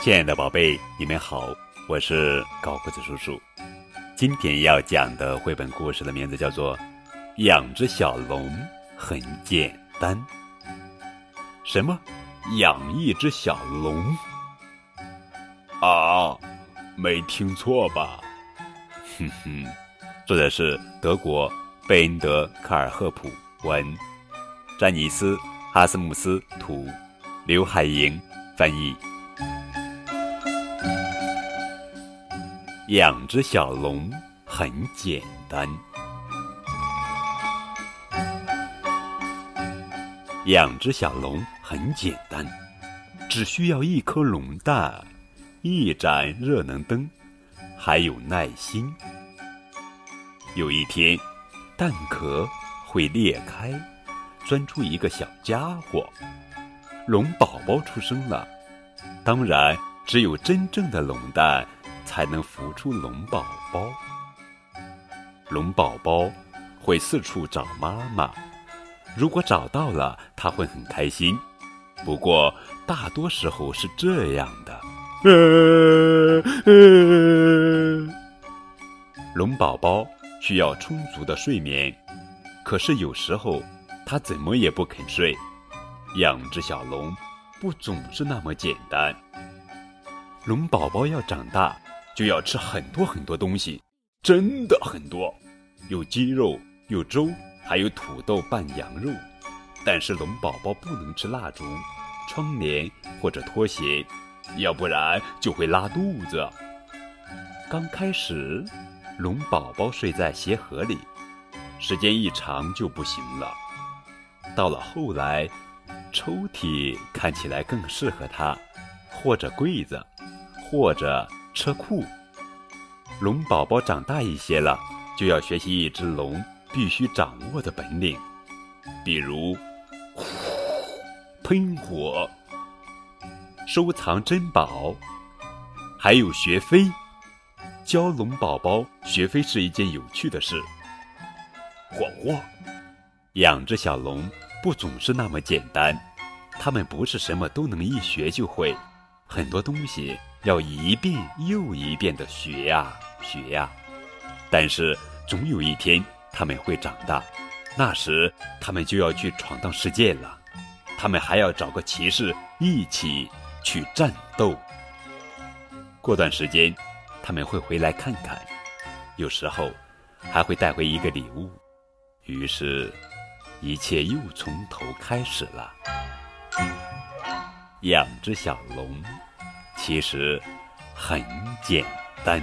亲爱的宝贝，你们好，我是高个子叔叔。今天要讲的绘本故事的名字叫做《养只小龙很简单》。什么？养一只小龙？啊，没听错吧？哼哼，作者是德国贝恩德·卡尔赫普文，詹尼斯·哈斯穆斯图，刘海莹翻译。养只小龙很简单。养只小龙很简单，只需要一颗龙蛋、一盏热能灯，还有耐心。有一天，蛋壳会裂开，钻出一个小家伙，龙宝宝出生了。当然，只有真正的龙蛋。才能孵出龙宝宝。龙宝宝会四处找妈妈，如果找到了，他会很开心。不过大多时候是这样的：龙宝宝需要充足的睡眠，可是有时候他怎么也不肯睡。养只小龙不总是那么简单。龙宝宝要长大。就要吃很多很多东西，真的很多，有鸡肉，有粥，还有土豆拌羊肉。但是龙宝宝不能吃蜡烛、窗帘或者拖鞋，要不然就会拉肚子。刚开始，龙宝宝睡在鞋盒里，时间一长就不行了。到了后来，抽屉看起来更适合它，或者柜子，或者。车库，龙宝宝长大一些了，就要学习一只龙必须掌握的本领，比如喷火、收藏珍宝，还有学飞。教龙宝宝学飞是一件有趣的事。火火，养只小龙不总是那么简单，他们不是什么都能一学就会，很多东西。要一遍又一遍的学呀学呀，但是总有一天他们会长大，那时他们就要去闯荡世界了。他们还要找个骑士一起去战斗。过段时间他们会回来看看，有时候还会带回一个礼物。于是，一切又从头开始了。养只小龙。其实很简单。